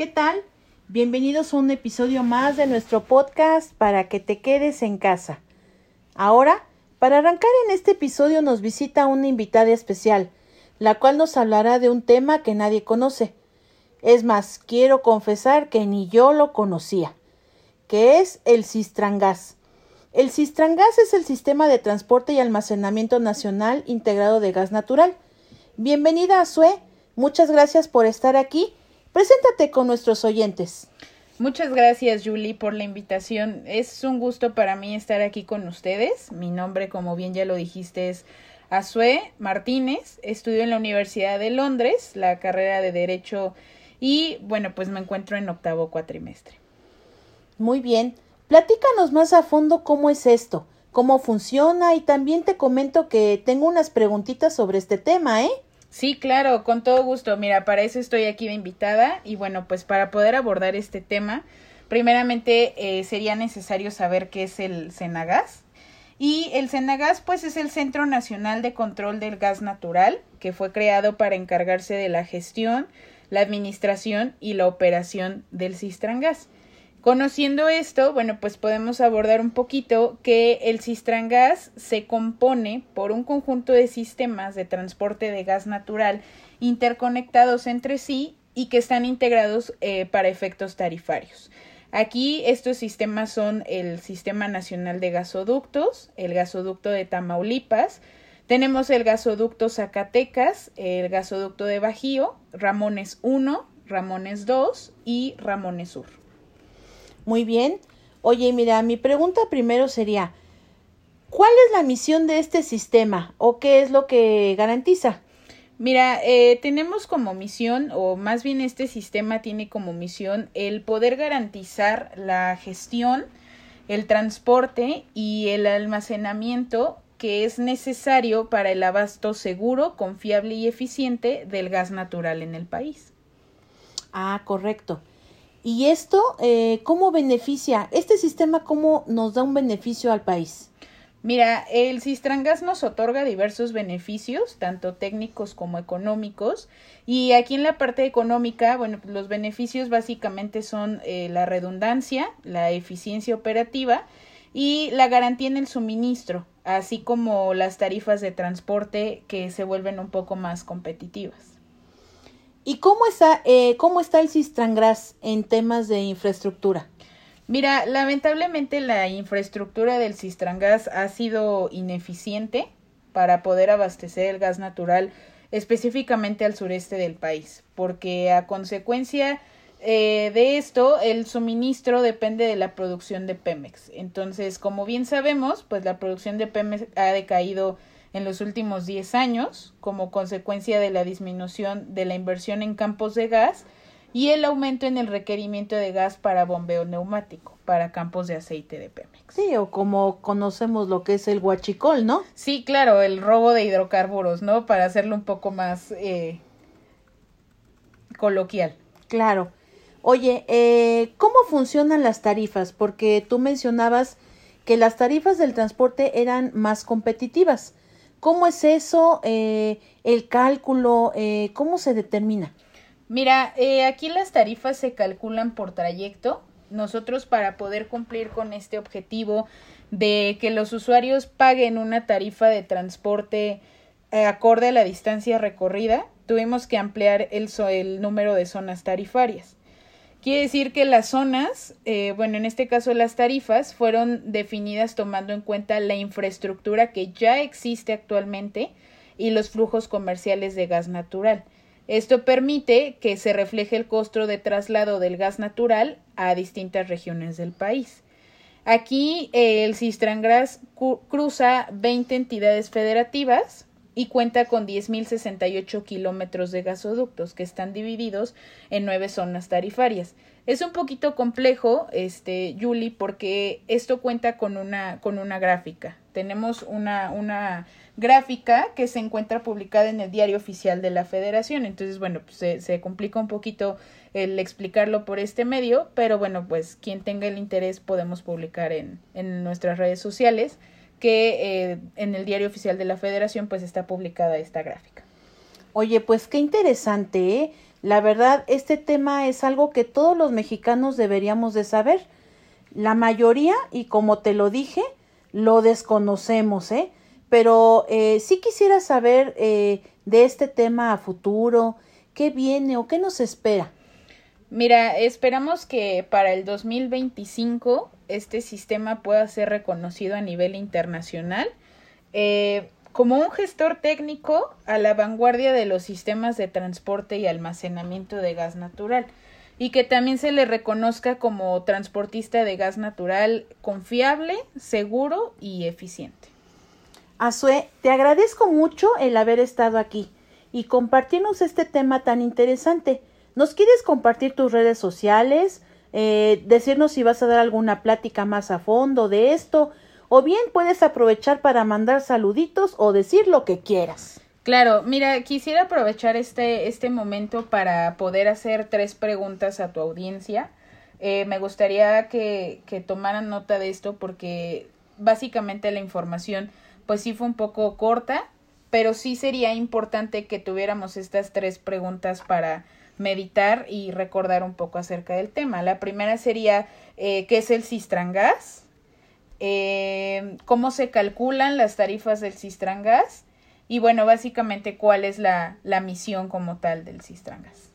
¿Qué tal? Bienvenidos a un episodio más de nuestro podcast para que te quedes en casa. Ahora, para arrancar en este episodio nos visita una invitada especial, la cual nos hablará de un tema que nadie conoce. Es más, quiero confesar que ni yo lo conocía, que es el Cistrangas. El Cistrangas es el sistema de transporte y almacenamiento nacional integrado de gas natural. Bienvenida, Sue. Muchas gracias por estar aquí Preséntate con nuestros oyentes. Muchas gracias, Julie, por la invitación. Es un gusto para mí estar aquí con ustedes. Mi nombre, como bien ya lo dijiste, es Azue Martínez. Estudio en la Universidad de Londres, la carrera de Derecho, y bueno, pues me encuentro en octavo cuatrimestre. Muy bien. Platícanos más a fondo cómo es esto, cómo funciona y también te comento que tengo unas preguntitas sobre este tema, ¿eh? Sí, claro, con todo gusto. Mira, para eso estoy aquí de invitada y bueno, pues para poder abordar este tema, primeramente eh, sería necesario saber qué es el Senagas. Y el Senagas, pues es el Centro Nacional de Control del Gas Natural, que fue creado para encargarse de la gestión, la administración y la operación del Cistrangas. Conociendo esto, bueno, pues podemos abordar un poquito que el Cistrangas se compone por un conjunto de sistemas de transporte de gas natural interconectados entre sí y que están integrados eh, para efectos tarifarios. Aquí estos sistemas son el Sistema Nacional de Gasoductos, el gasoducto de Tamaulipas, tenemos el gasoducto Zacatecas, el gasoducto de Bajío, Ramones 1, Ramones 2 y Ramones Sur. Muy bien. Oye, mira, mi pregunta primero sería, ¿cuál es la misión de este sistema o qué es lo que garantiza? Mira, eh, tenemos como misión, o más bien este sistema tiene como misión el poder garantizar la gestión, el transporte y el almacenamiento que es necesario para el abasto seguro, confiable y eficiente del gas natural en el país. Ah, correcto. ¿Y esto eh, cómo beneficia? ¿Este sistema cómo nos da un beneficio al país? Mira, el Cistrangas nos otorga diversos beneficios, tanto técnicos como económicos. Y aquí en la parte económica, bueno, pues los beneficios básicamente son eh, la redundancia, la eficiencia operativa y la garantía en el suministro, así como las tarifas de transporte que se vuelven un poco más competitivas. ¿Y cómo está, eh, cómo está el Cistrangras en temas de infraestructura? Mira, lamentablemente la infraestructura del Cistrangas ha sido ineficiente para poder abastecer el gas natural específicamente al sureste del país, porque a consecuencia eh, de esto el suministro depende de la producción de Pemex. Entonces, como bien sabemos, pues la producción de Pemex ha decaído en los últimos 10 años como consecuencia de la disminución de la inversión en campos de gas y el aumento en el requerimiento de gas para bombeo neumático para campos de aceite de Pemex. Sí, o como conocemos lo que es el huachicol, ¿no? Sí, claro, el robo de hidrocarburos, ¿no? Para hacerlo un poco más eh, coloquial. Claro. Oye, eh, ¿cómo funcionan las tarifas? Porque tú mencionabas que las tarifas del transporte eran más competitivas. ¿Cómo es eso? Eh, el cálculo, eh, ¿cómo se determina? Mira, eh, aquí las tarifas se calculan por trayecto. Nosotros para poder cumplir con este objetivo de que los usuarios paguen una tarifa de transporte acorde a la distancia recorrida, tuvimos que ampliar el, el número de zonas tarifarias. Quiere decir que las zonas, eh, bueno, en este caso las tarifas, fueron definidas tomando en cuenta la infraestructura que ya existe actualmente y los flujos comerciales de gas natural. Esto permite que se refleje el costo de traslado del gas natural a distintas regiones del país. Aquí eh, el Cistrangras cruza 20 entidades federativas, y cuenta con 10.068 kilómetros de gasoductos que están divididos en nueve zonas tarifarias. Es un poquito complejo, este, Julie, porque esto cuenta con una, con una gráfica. Tenemos una, una gráfica que se encuentra publicada en el diario oficial de la federación. Entonces, bueno, pues se, se complica un poquito el explicarlo por este medio, pero bueno, pues quien tenga el interés podemos publicar en, en nuestras redes sociales que eh, en el diario oficial de la federación pues está publicada esta gráfica. Oye, pues qué interesante, ¿eh? La verdad, este tema es algo que todos los mexicanos deberíamos de saber. La mayoría, y como te lo dije, lo desconocemos, ¿eh? Pero eh, sí quisiera saber eh, de este tema a futuro, qué viene o qué nos espera. Mira, esperamos que para el 2025 este sistema pueda ser reconocido a nivel internacional eh, como un gestor técnico a la vanguardia de los sistemas de transporte y almacenamiento de gas natural y que también se le reconozca como transportista de gas natural confiable, seguro y eficiente. Azue, te agradezco mucho el haber estado aquí y compartirnos este tema tan interesante. ¿Nos quieres compartir tus redes sociales? Eh, decirnos si vas a dar alguna plática más a fondo de esto, o bien puedes aprovechar para mandar saluditos o decir lo que quieras. Claro, mira, quisiera aprovechar este, este momento para poder hacer tres preguntas a tu audiencia. Eh, me gustaría que, que tomaran nota de esto porque básicamente la información pues sí fue un poco corta, pero sí sería importante que tuviéramos estas tres preguntas para meditar y recordar un poco acerca del tema. La primera sería eh, qué es el Cistrangas, eh, cómo se calculan las tarifas del Cistrangas y bueno, básicamente cuál es la, la misión como tal del Cistrangas.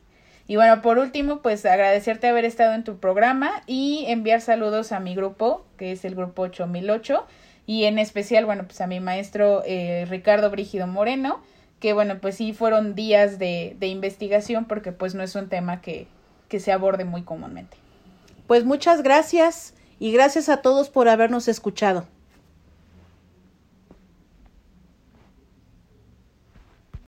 Y bueno, por último, pues agradecerte haber estado en tu programa y enviar saludos a mi grupo, que es el grupo 8008, y en especial, bueno, pues a mi maestro eh, Ricardo Brígido Moreno, que bueno, pues sí fueron días de, de investigación porque pues no es un tema que, que se aborde muy comúnmente. Pues muchas gracias y gracias a todos por habernos escuchado.